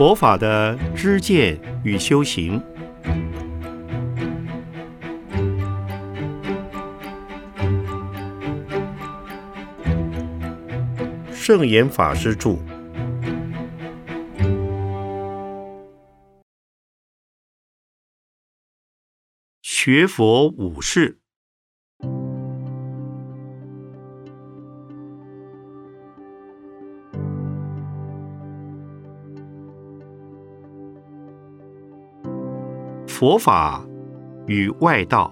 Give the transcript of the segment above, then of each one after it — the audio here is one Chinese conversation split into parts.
佛法的知见与修行，圣严法师著。学佛五事。佛法与外道，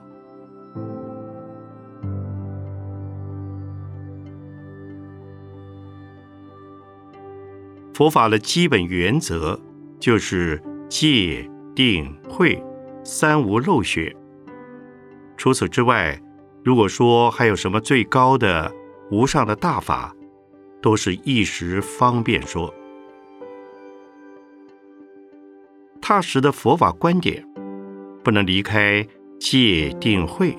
佛法的基本原则就是戒、定、慧三无漏学。除此之外，如果说还有什么最高的无上的大法，都是一时方便说。踏实的佛法观点。不能离开戒定慧，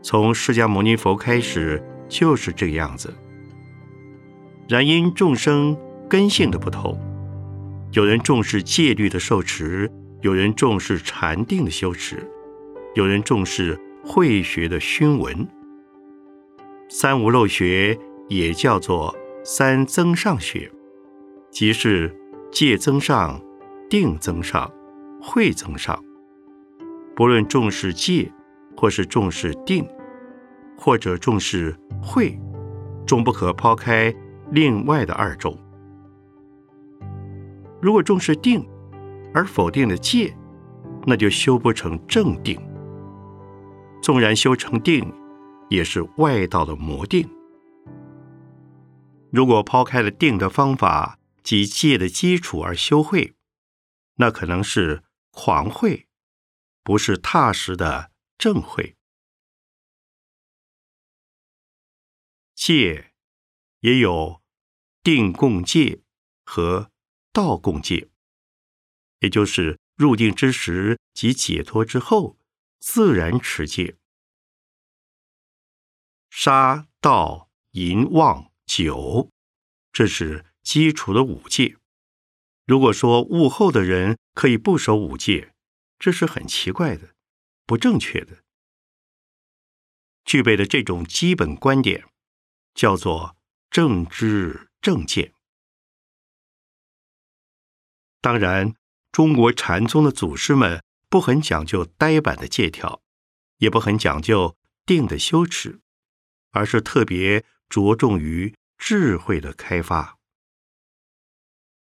从释迦牟尼佛开始就是这个样子。然因众生根性的不同，有人重视戒律的受持，有人重视禅定的修持，有人重视慧学的熏闻。三无漏学也叫做三增上学，即是戒增上、定增上、慧增上。不论重视戒，或是重视定，或者重视慧，终不可抛开另外的二种。如果重视定，而否定了戒，那就修不成正定。纵然修成定，也是外道的魔定。如果抛开了定的方法及戒的基础而修慧，那可能是狂慧。不是踏实的正慧，戒也有定共戒和道共戒，也就是入定之时及解脱之后自然持戒。杀、盗、淫、妄、酒，这是基础的五戒。如果说悟后的人可以不守五戒，这是很奇怪的，不正确的。具备的这种基本观点，叫做正知正见。当然，中国禅宗的祖师们不很讲究呆板的戒条，也不很讲究定的修持，而是特别着重于智慧的开发。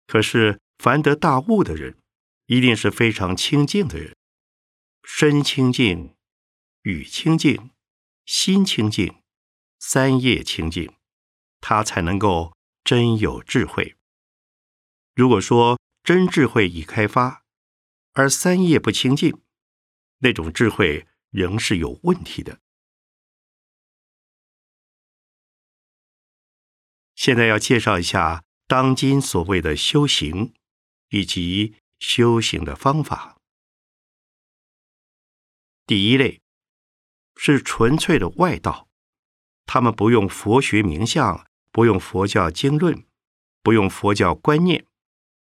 可是，凡得大悟的人。一定是非常清净的人，身清净，语清净，心清净，三业清净，他才能够真有智慧。如果说真智慧已开发，而三业不清净，那种智慧仍是有问题的。现在要介绍一下当今所谓的修行，以及。修行的方法，第一类是纯粹的外道，他们不用佛学名相，不用佛教经论，不用佛教观念，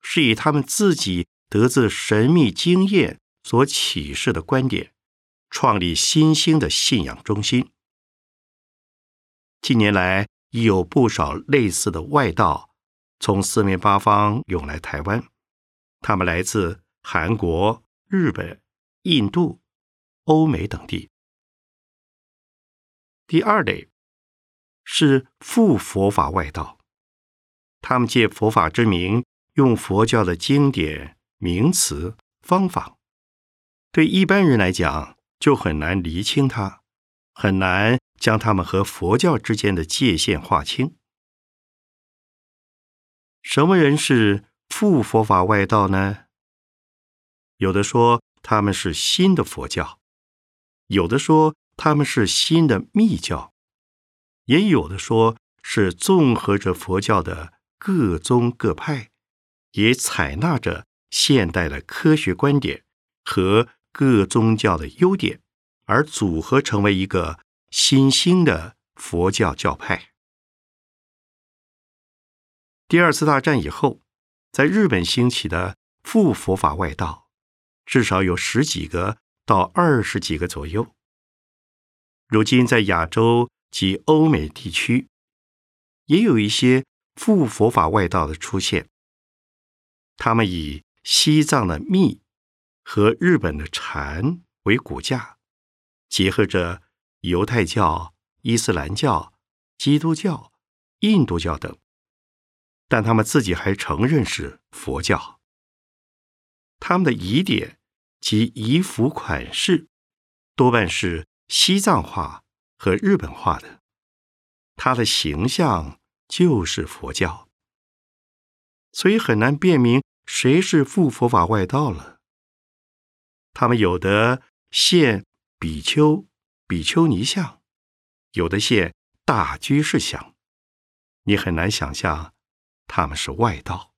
是以他们自己得自神秘经验所启示的观点，创立新兴的信仰中心。近年来，已有不少类似的外道从四面八方涌来台湾。他们来自韩国、日本、印度、欧美等地。第二类是复佛法外道，他们借佛法之名，用佛教的经典、名词、方法，对一般人来讲就很难厘清它，很难将他们和佛教之间的界限划清。什么人是？复佛法外道呢？有的说他们是新的佛教，有的说他们是新的密教，也有的说是综合着佛教的各宗各派，也采纳着现代的科学观点和各宗教的优点，而组合成为一个新兴的佛教教派。第二次大战以后。在日本兴起的复佛法外道，至少有十几个到二十几个左右。如今在亚洲及欧美地区，也有一些复佛法外道的出现。他们以西藏的密和日本的禅为骨架，结合着犹太教、伊斯兰教、基督教、印度教等，但他们自己还承认是佛教。他们的疑点及仪服款式多半是西藏化和日本化的，他的形象就是佛教，所以很难辨明。谁是复佛法外道了？他们有的现比丘、比丘尼像，有的现大居士像，你很难想象他们是外道。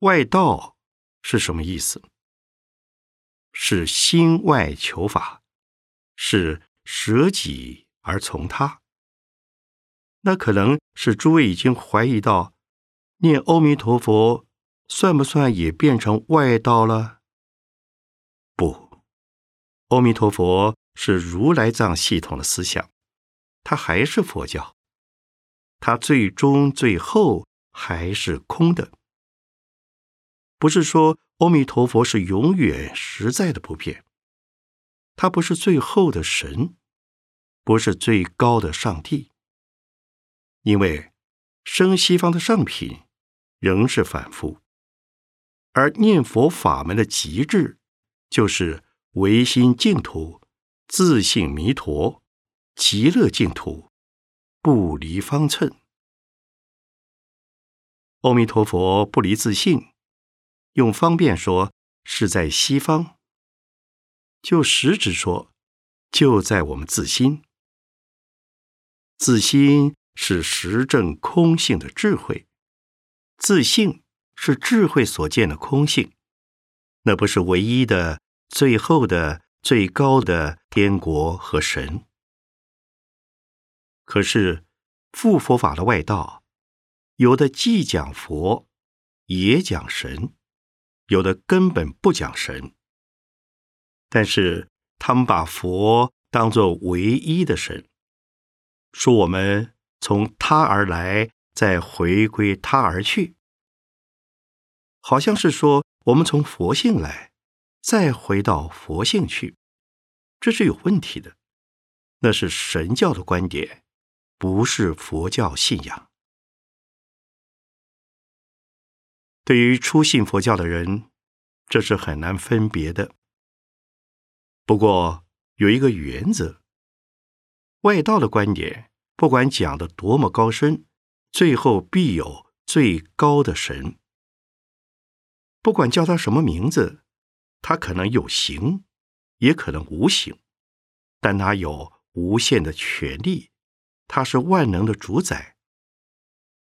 外道是什么意思？是心外求法，是舍己而从他。那可能是诸位已经怀疑到，念阿弥陀佛算不算也变成外道了？不，阿弥陀佛是如来藏系统的思想，它还是佛教，它最终最后还是空的。不是说阿弥陀佛是永远实在的不变，它不是最后的神，不是最高的上帝。因为生西方的上品仍是反复，而念佛法门的极致就是唯心净土、自性弥陀、极乐净土，不离方寸。阿弥陀佛不离自性，用方便说是在西方，就实质说就在我们自心，自心。是实证空性的智慧，自性是智慧所见的空性，那不是唯一的、最后的、最高的天国和神。可是复佛法的外道，有的既讲佛，也讲神，有的根本不讲神，但是他们把佛当作唯一的神，说我们。从他而来，再回归他而去，好像是说我们从佛性来，再回到佛性去，这是有问题的。那是神教的观点，不是佛教信仰。对于初信佛教的人，这是很难分别的。不过有一个原则，外道的观点。不管讲的多么高深，最后必有最高的神。不管叫他什么名字，他可能有形，也可能无形，但他有无限的权利，他是万能的主宰，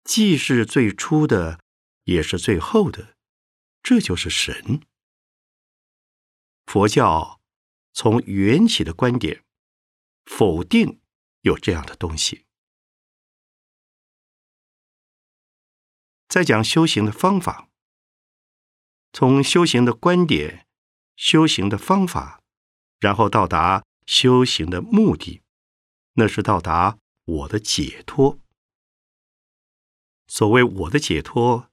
既是最初的，也是最后的，这就是神。佛教从缘起的观点否定有这样的东西。再讲修行的方法，从修行的观点、修行的方法，然后到达修行的目的，那是到达我的解脱。所谓我的解脱，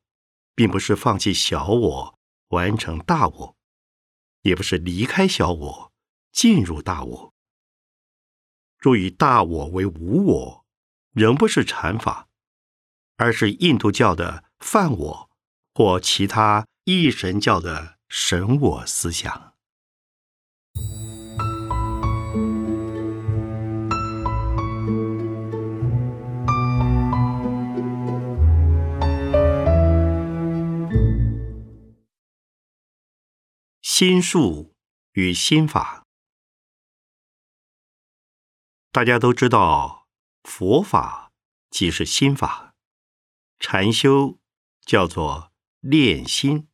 并不是放弃小我，完成大我，也不是离开小我，进入大我。若以大我为无我，仍不是禅法。而是印度教的梵我或其他异神教的神我思想。心术与心法，大家都知道，佛法即是心法。禅修叫做练心，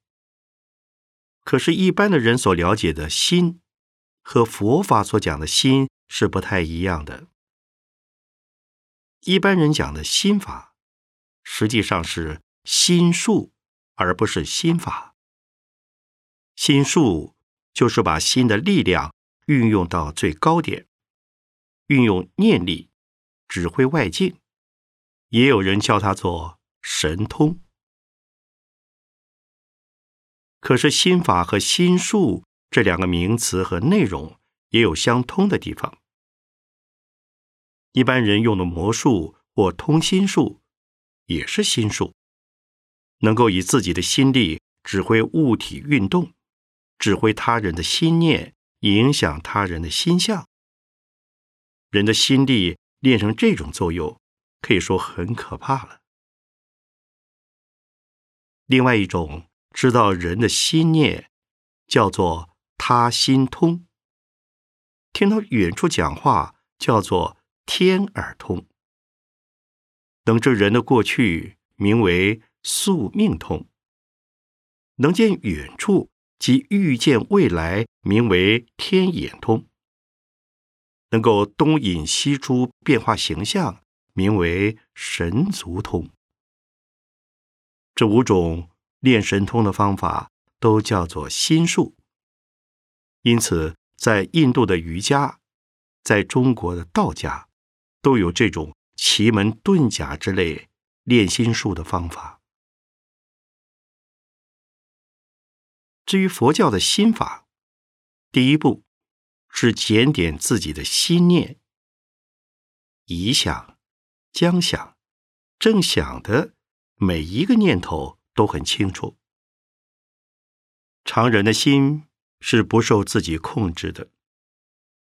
可是，一般的人所了解的心和佛法所讲的心是不太一样的。一般人讲的心法，实际上是心术，而不是心法。心术就是把心的力量运用到最高点，运用念力指挥外境，也有人叫它做神通。可是心法和心术这两个名词和内容也有相通的地方。一般人用的魔术或通心术，也是心术，能够以自己的心力指挥物体运动，指挥他人的心念，影响他人的心相。人的心力练成这种作用，可以说很可怕了。另外一种。知道人的心念，叫做他心通；听到远处讲话，叫做天耳通；能知人的过去，名为宿命通；能见远处及预见未来，名为天眼通；能够东引西出变化形象，名为神足通。这五种。练神通的方法都叫做心术，因此在印度的瑜伽，在中国的道家，都有这种奇门遁甲之类练心术的方法。至于佛教的心法，第一步是检点自己的心念，已想、将想、正想的每一个念头。都很清楚，常人的心是不受自己控制的。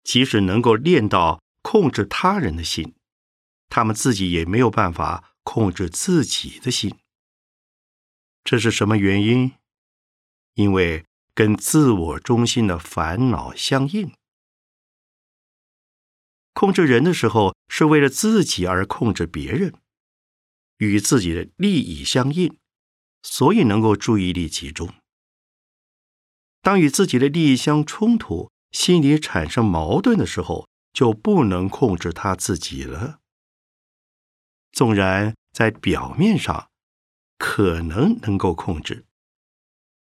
即使能够练到控制他人的心，他们自己也没有办法控制自己的心。这是什么原因？因为跟自我中心的烦恼相应。控制人的时候，是为了自己而控制别人，与自己的利益相应。所以能够注意力集中。当与自己的利益相冲突，心里产生矛盾的时候，就不能控制他自己了。纵然在表面上可能能够控制，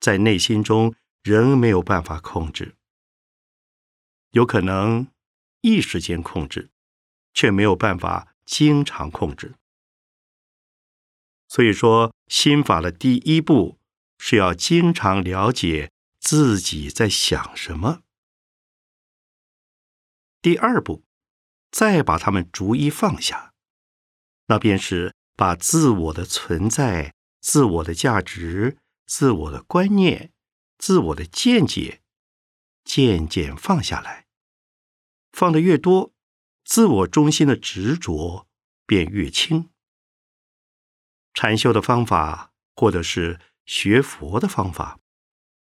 在内心中仍没有办法控制。有可能一时间控制，却没有办法经常控制。所以说，心法的第一步是要经常了解自己在想什么。第二步，再把它们逐一放下，那便是把自我的存在、自我的价值、自我的观念、自我的见解，渐渐放下来。放的越多，自我中心的执着便越轻。禅修的方法，或者是学佛的方法，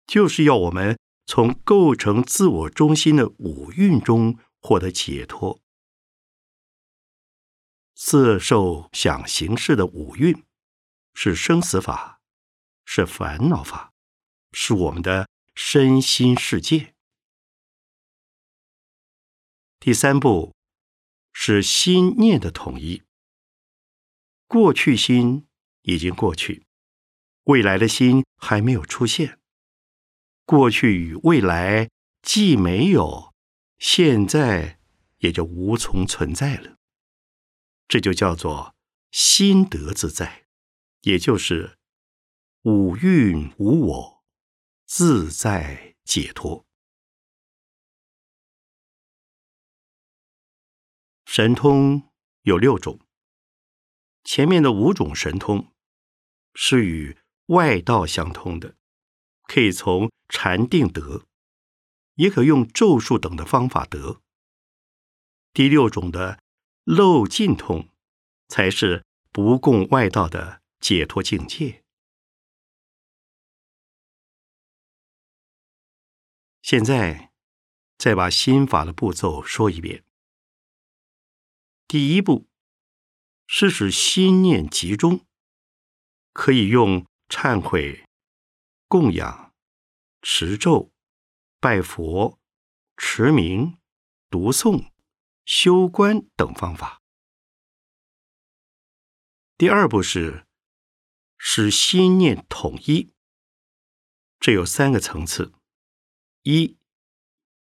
就是要我们从构成自我中心的五蕴中获得解脱。色、受、想、行、识的五蕴，是生死法，是烦恼法，是我们的身心世界。第三步是心念的统一，过去心。已经过去，未来的心还没有出现。过去与未来既没有，现在也就无从存在了。这就叫做心得自在，也就是五蕴无我，自在解脱。神通有六种，前面的五种神通。是与外道相通的，可以从禅定得，也可用咒术等的方法得。第六种的漏尽通，才是不共外道的解脱境界。现在再把心法的步骤说一遍。第一步是使心念集中。可以用忏悔、供养、持咒、拜佛、持名、读诵、修观等方法。第二步是使心念统一。这有三个层次：一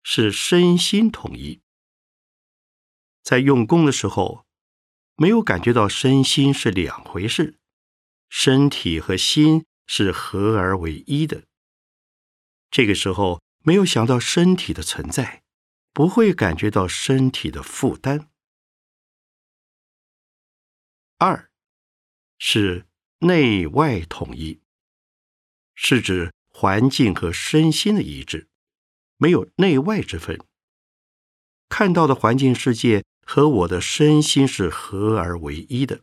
是身心统一，在用功的时候，没有感觉到身心是两回事，身体和心是合而为一的。这个时候没有想到身体的存在，不会感觉到身体的负担。二是内外统一，是指环境和身心的一致，没有内外之分。看到的环境世界和我的身心是合而为一的。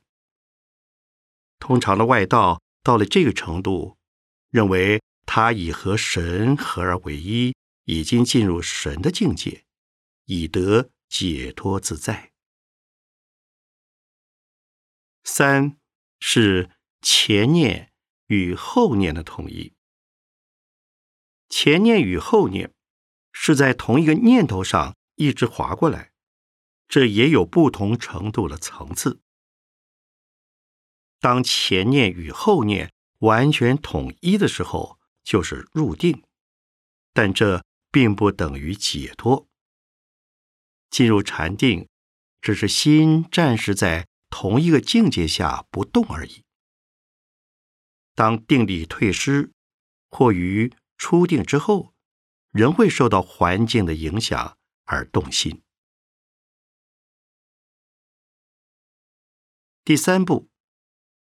通常的外道到了这个程度，认为他已和神合而为一，已经进入神的境界，已得解脱自在。三是前念与后念的统一。前念与后念是在同一个念头上一直划过来，这也有不同程度的层次。当前念与后念完全统一的时候，就是入定，但这并不等于解脱。进入禅定，只是心暂时在。同一个境界下不动而已。当定力退失，或于出定之后，仍会受到环境的影响而动心。第三步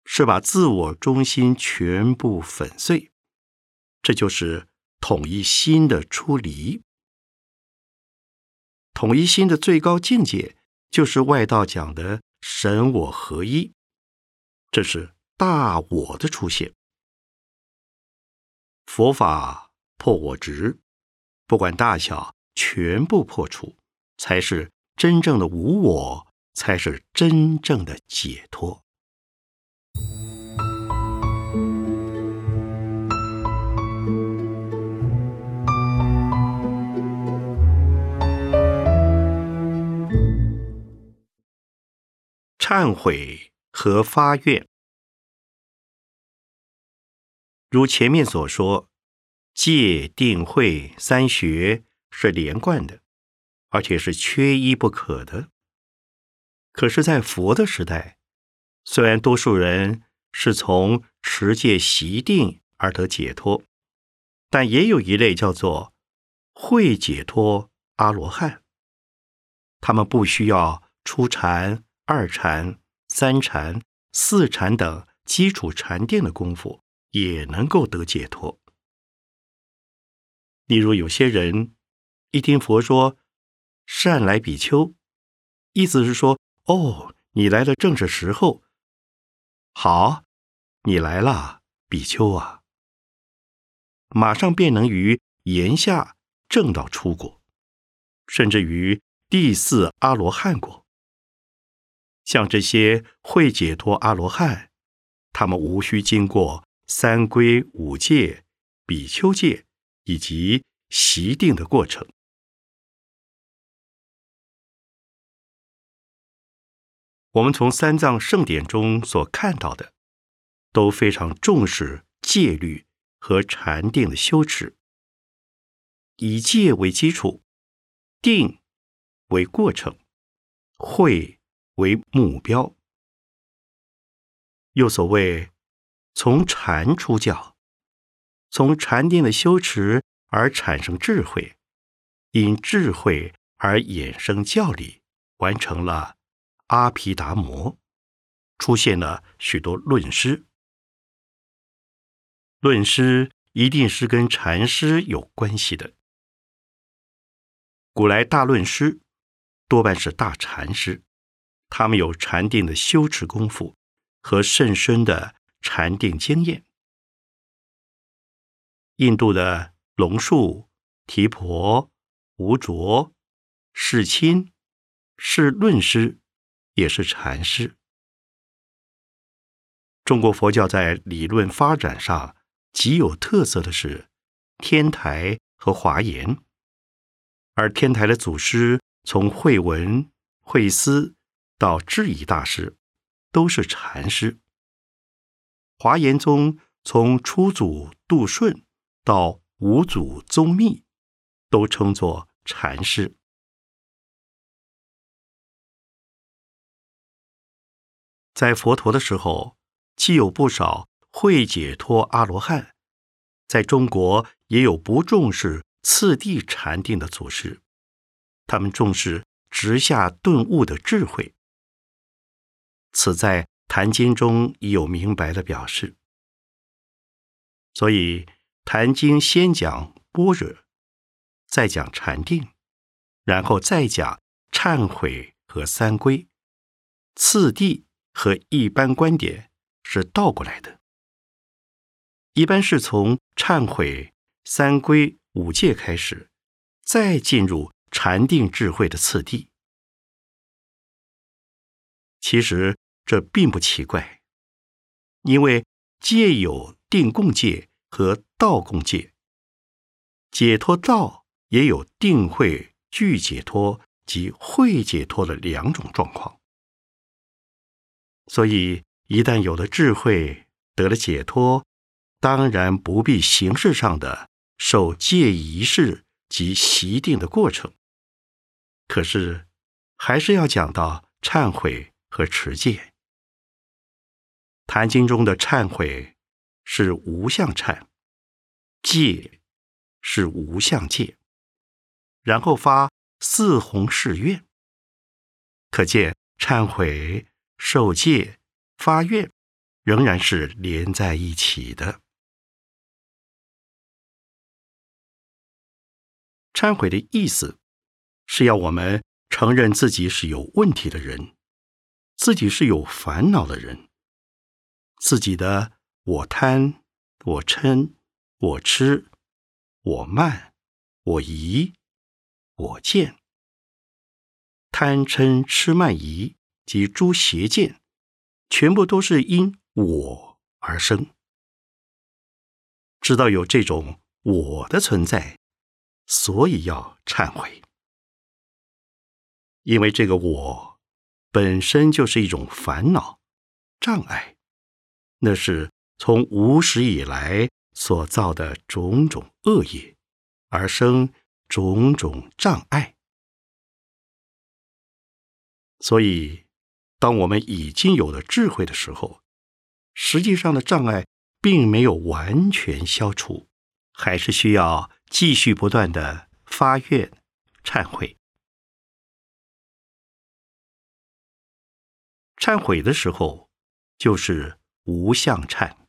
是把自我中心全部粉碎，这就是统一心的出离。统一心的最高境界，就是外道讲的。神我合一，这是大我的出现。佛法破我执，不管大小，全部破除，才是真正的无我，才是真正的解脱。忏悔和发愿，如前面所说，戒定慧三学是连贯的，而且是缺一不可的。可是，在佛的时代，虽然多数人是从持戒习定而得解脱，但也有一类叫做会解脱阿罗汉，他们不需要出禅。二禅、三禅、四禅等基础禅定的功夫，也能够得解脱。例如，有些人一听佛说“善来比丘”，意思是说：“哦，你来的正是时候。”好，你来了，比丘啊，马上便能于言下正道出果，甚至于第四阿罗汉果。像这些会解脱阿罗汉，他们无需经过三归五戒、比丘戒以及习定的过程。我们从三藏圣典中所看到的，都非常重视戒律和禅定的修持，以戒为基础，定为过程，会。为目标，又所谓从禅出教，从禅定的修持而产生智慧，因智慧而衍生教理，完成了阿毗达摩，出现了许多论师。论师一定是跟禅师有关系的。古来大论师多半是大禅师。他们有禅定的修持功夫和甚深的禅定经验。印度的龙树、提婆、吴卓、世亲是论师，也是禅师。中国佛教在理论发展上极有特色的是天台和华严，而天台的祖师从慧文、慧思。到智疑大师，都是禅师；华严宗从初祖杜顺到五祖宗密，都称作禅师。在佛陀的时候，既有不少会解脱阿罗汉，在中国也有不重视次第禅定的祖师，他们重视直下顿悟的智慧。此在《坛经》中已有明白的表示。所以，《坛经》先讲般若，再讲禅定，然后再讲忏悔和三归，次第和一般观点是倒过来的。一般是从忏悔、三归、五戒开始，再进入禅定智慧的次第。其实这并不奇怪，因为戒有。定共戒和道共戒，解脱道也有定慧具解脱及会解脱的两种状况。所以，一旦有了智慧，得了解脱，当然不必形式上的受戒仪式及习定的过程。可是，还是要讲到忏悔和持戒，《坛经》中的忏悔。是无相忏，戒是无相戒，然后发四弘誓愿。可见忏悔、受戒、发愿，仍然是连在一起的。忏悔的意思，是要我们承认自己是有问题的人，自己是有烦恼的人，自己的。我贪，我嗔，我痴，我慢，我疑，我见。贪嗔痴慢疑及诸邪见，全部都是因我而生。知道有这种我的存在，所以要忏悔。因为这个我本身就是一种烦恼障碍，那是。从无始以来所造的种种恶业，而生种种障碍。所以，当我们已经有了智慧的时候，实际上的障碍并没有完全消除，还是需要继续不断的发愿、忏悔。忏悔的时候，就是无相忏。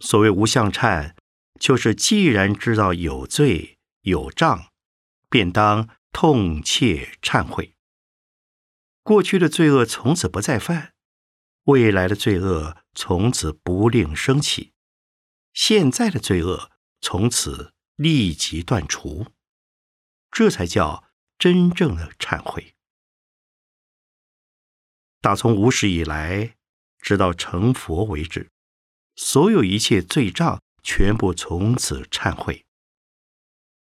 所谓无相忏，就是既然知道有罪有障，便当痛切忏悔。过去的罪恶从此不再犯，未来的罪恶从此不令升起，现在的罪恶从此立即断除，这才叫真正的忏悔。打从无始以来，直到成佛为止。所有一切罪障全部从此忏悔，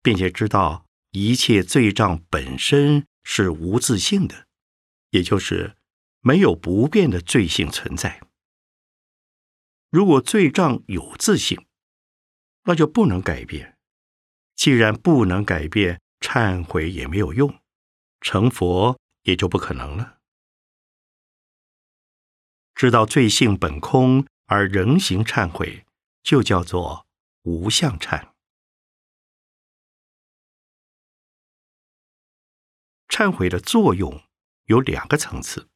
并且知道一切罪障本身是无自性的，也就是没有不变的罪性存在。如果罪障有自性，那就不能改变。既然不能改变，忏悔也没有用，成佛也就不可能了。知道罪性本空。而人行忏悔，就叫做无相忏。忏悔的作用有两个层次：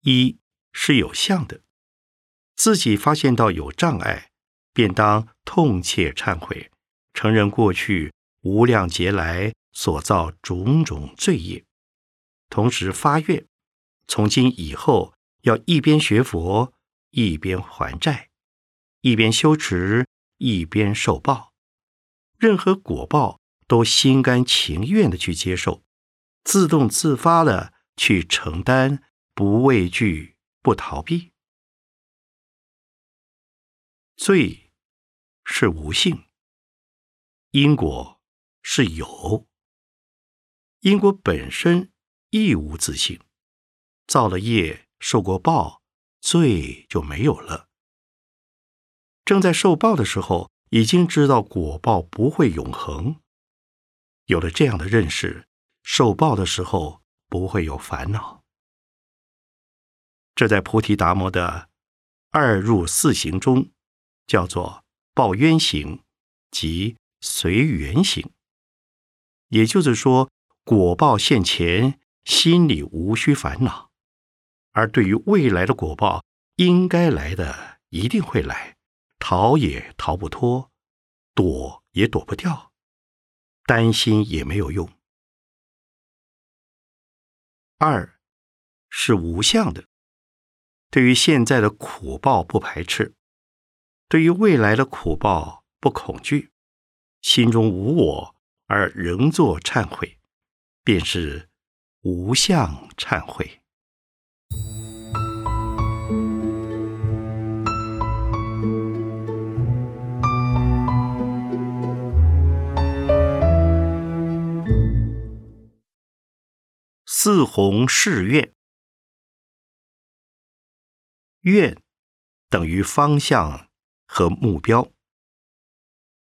一是有相的，自己发现到有障碍，便当痛切忏悔，承认过去无量劫来所造种种罪业，同时发愿，从今以后要一边学佛。一边还债，一边修持，一边受报，任何果报都心甘情愿的去接受，自动自发的去承担，不畏惧，不逃避。罪是无性，因果是有，因果本身亦无自性，造了业，受过报。罪就没有了，正在受报的时候，已经知道果报不会永恒。有了这样的认识，受报的时候不会有烦恼。这在菩提达摩的二入四行中，叫做报冤行及随缘行。也就是说，果报现前，心里无需烦恼；而对于未来的果报，应该来的一定会来，逃也逃不脱，躲也躲不掉。担心也没有用。二是无相的，对于现在的苦报不排斥，对于未来的苦报不恐惧，心中无我而仍作忏悔，便是无相忏悔。自弘誓愿，愿等于方向和目标。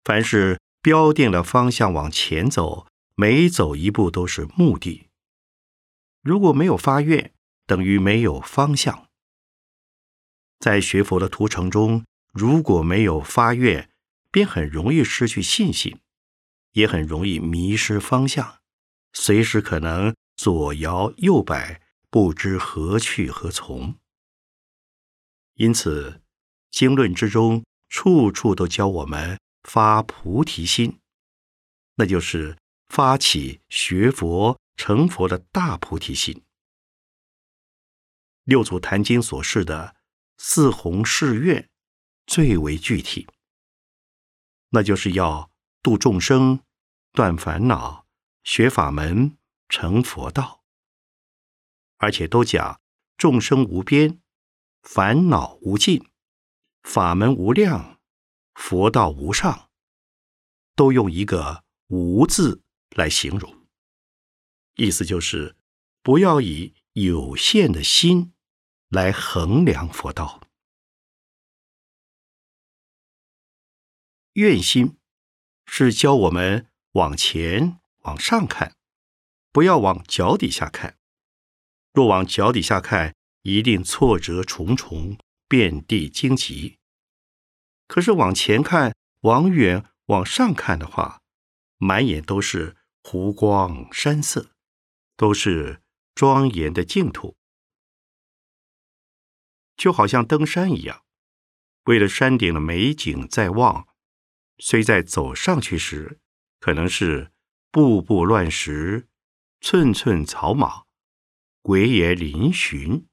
凡是标定了方向往前走，每走一步都是目的。如果没有发愿，等于没有方向。在学佛的途程中，如果没有发愿，便很容易失去信心，也很容易迷失方向，随时可能。左摇右摆，不知何去何从。因此，经论之中处处都教我们发菩提心，那就是发起学佛成佛的大菩提心。六祖坛经所示的四弘誓愿最为具体，那就是要度众生、断烦恼、学法门。成佛道，而且都讲众生无边，烦恼无尽，法门无量，佛道无上，都用一个“无”字来形容。意思就是不要以有限的心来衡量佛道。愿心是教我们往前往上看。不要往脚底下看，若往脚底下看，一定挫折重重，遍地荆棘。可是往前看，往远往上看的话，满眼都是湖光山色，都是庄严的净土，就好像登山一样。为了山顶的美景在望，虽在走上去时，可能是步步乱石。寸寸草莽，鬼也嶙峋，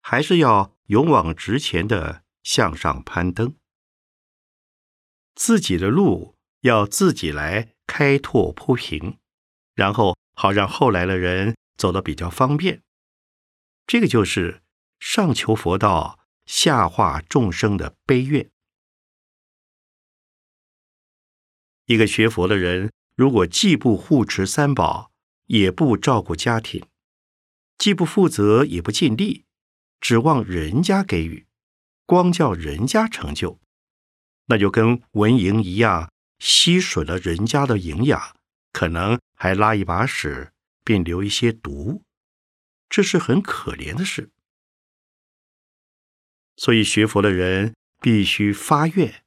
还是要勇往直前的向上攀登。自己的路要自己来开拓铺平，然后好让后来的人走得比较方便。这个就是上求佛道，下化众生的悲愿。一个学佛的人，如果既不护持三宝，也不照顾家庭，既不负责，也不尽力，指望人家给予，光叫人家成就，那就跟蚊蝇一样，吸吮了人家的营养，可能还拉一把屎，并留一些毒，这是很可怜的事。所以学佛的人必须发愿，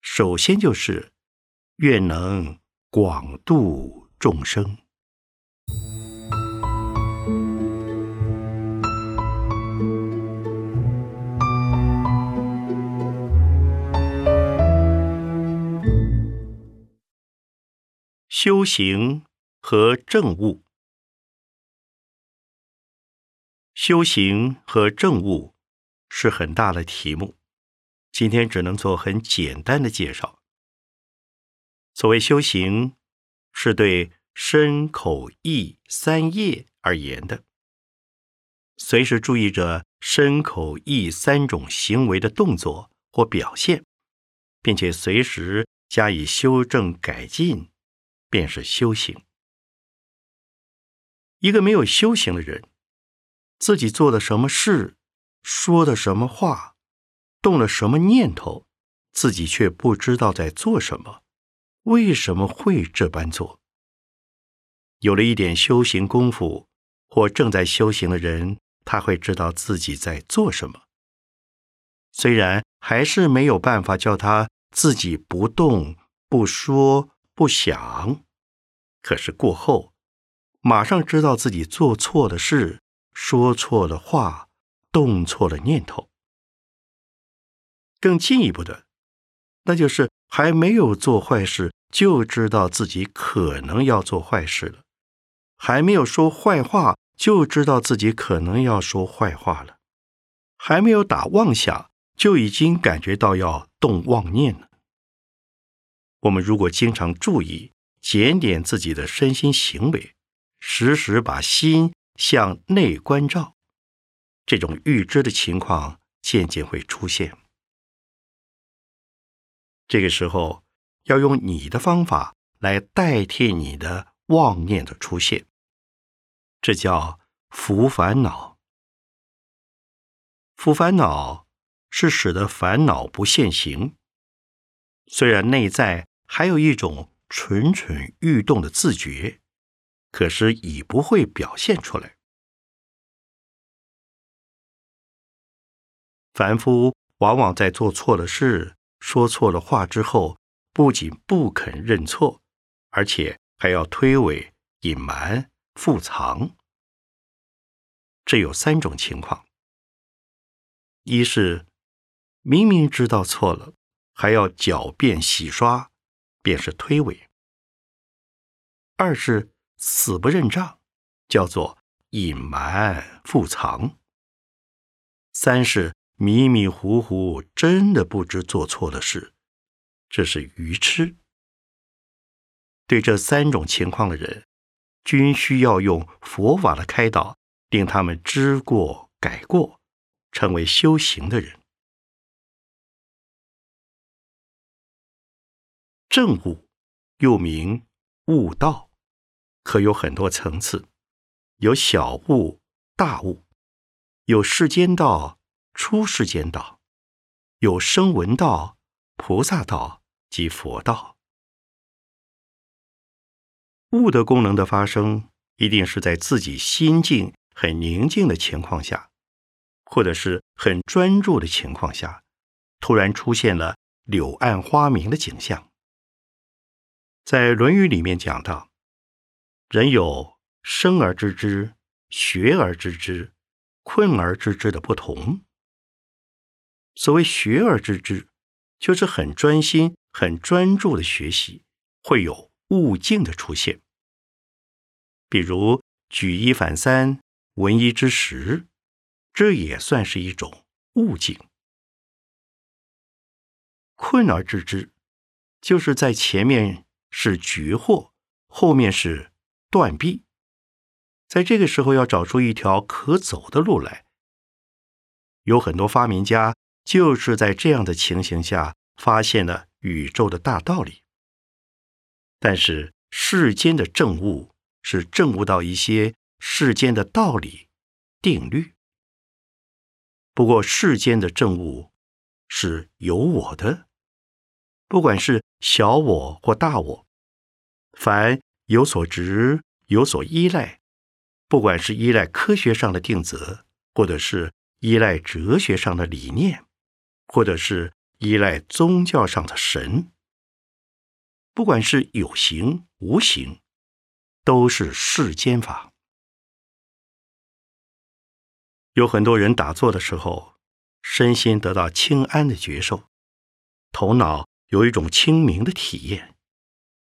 首先就是愿能广度众生。修行和政务，修行和政务是很大的题目，今天只能做很简单的介绍。所谓修行，是对身口意三业而言的，随时注意着身口意三种行为的动作或表现，并且随时加以修正改进。便是修行。一个没有修行的人，自己做的什么事，说的什么话，动了什么念头，自己却不知道在做什么，为什么会这般做？有了一点修行功夫或正在修行的人，他会知道自己在做什么。虽然还是没有办法叫他自己不动、不说、不想，可是过后，马上知道自己做错了事、说错了话、动错了念头。更进一步的，那就是还没有做坏事，就知道自己可能要做坏事了。还没有说坏话，就知道自己可能要说坏话了；还没有打妄想，就已经感觉到要动妄念了。我们如果经常注意检点自己的身心行为，时时把心向内关照，这种预知的情况渐渐会出现。这个时候，要用你的方法来代替你的妄念的出现。这叫伏烦恼。伏烦恼是使得烦恼不现行。虽然内在还有一种蠢蠢欲动的自觉，可是已不会表现出来。凡夫往往在做错了事、说错了话之后，不仅不肯认错，而且还要推诿、隐瞒。复藏，这有三种情况：一是明明知道错了，还要狡辩洗刷，便是推诿；二是死不认账，叫做隐瞒复藏；三是迷迷糊糊，真的不知做错了事，这是愚痴。对这三种情况的人。均需要用佛法的开导，令他们知过改过，成为修行的人。正悟又名悟道，可有很多层次，有小悟、大悟，有世间道、出世间道，有声闻道、菩萨道及佛道。悟的功能的发生，一定是在自己心境很宁静的情况下，或者是很专注的情况下，突然出现了柳暗花明的景象。在《论语》里面讲到，人有生而知之、学而知之、困而知之的不同。所谓学而知之，就是很专心、很专注的学习，会有悟境的出现。比如举一反三、闻一知十，这也算是一种悟境。困而知之，就是在前面是绝惑，后面是断臂，在这个时候要找出一条可走的路来。有很多发明家就是在这样的情形下发现了宇宙的大道理。但是世间的正悟。是证悟到一些世间的道理、定律。不过世间的证悟是有我的，不管是小我或大我，凡有所执、有所依赖，不管是依赖科学上的定则，或者是依赖哲学上的理念，或者是依赖宗教上的神，不管是有形无形。都是世间法。有很多人打坐的时候，身心得到清安的觉受，头脑有一种清明的体验，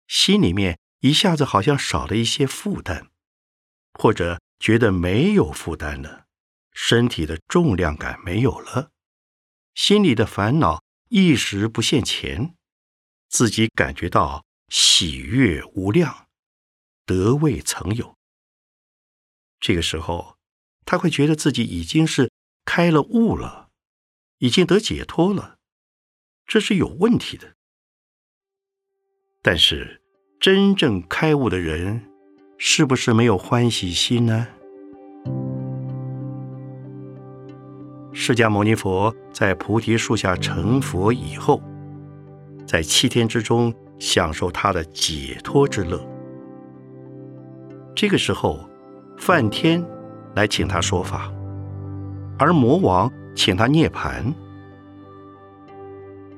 心里面一下子好像少了一些负担，或者觉得没有负担了，身体的重量感没有了，心里的烦恼一时不现前，自己感觉到喜悦无量。得未曾有。这个时候，他会觉得自己已经是开了悟了，已经得解脱了，这是有问题的。但是，真正开悟的人，是不是没有欢喜心呢？释迦牟尼佛在菩提树下成佛以后，在七天之中享受他的解脱之乐。这个时候，梵天来请他说法，而魔王请他涅槃。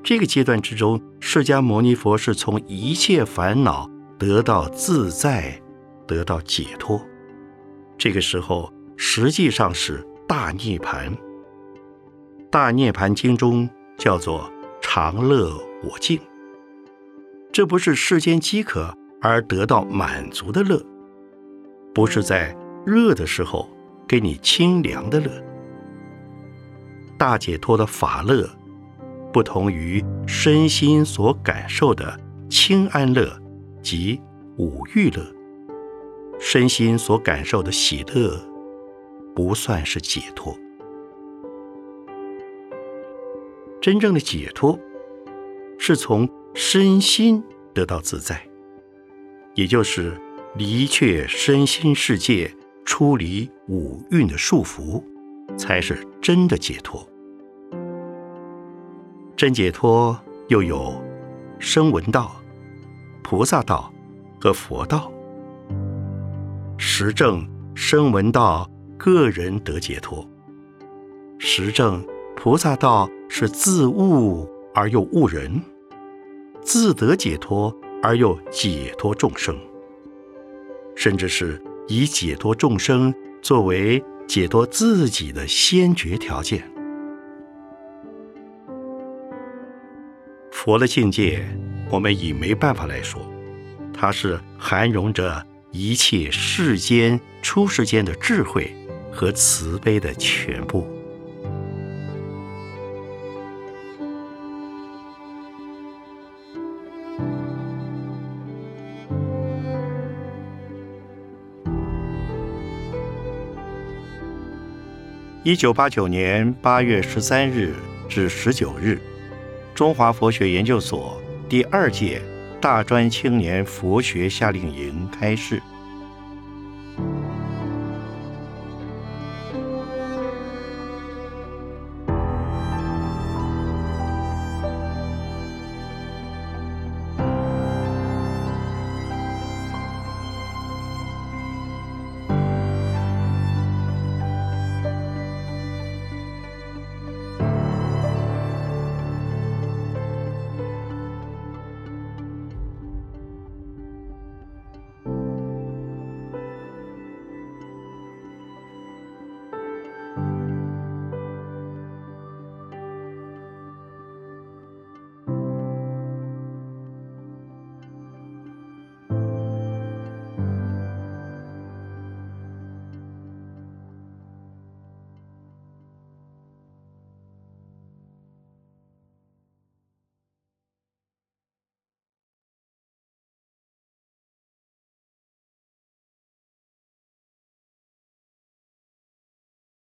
这个阶段之中，释迦牟尼佛是从一切烦恼得到自在，得到解脱。这个时候，实际上是大涅槃。大涅槃经中叫做常乐我净，这不是世间饥渴而得到满足的乐，不是在热的时候给你清凉的乐。大解脱的法乐，不同于身心所感受的清安乐及五欲乐。身心所感受的喜乐，不算是解脱。真正的解脱，是从身心得到自在，也就是离却身心世界，出离五蕴的束缚，才是真的解脱。真解脱又有声闻道、菩萨道和佛道。实证声闻道，个人得解脱；实证菩萨道。是自悟而又悟人，自得解脱而又解脱众生，甚至是以解脱众生作为解脱自己的先决条件。佛的境界，我们以没办法来说，它是含容着一切世间、出世间的智慧和慈悲的全部。一九八九年八月十三日至十九日，中华佛学研究所第二届大专青年佛学夏令营开式。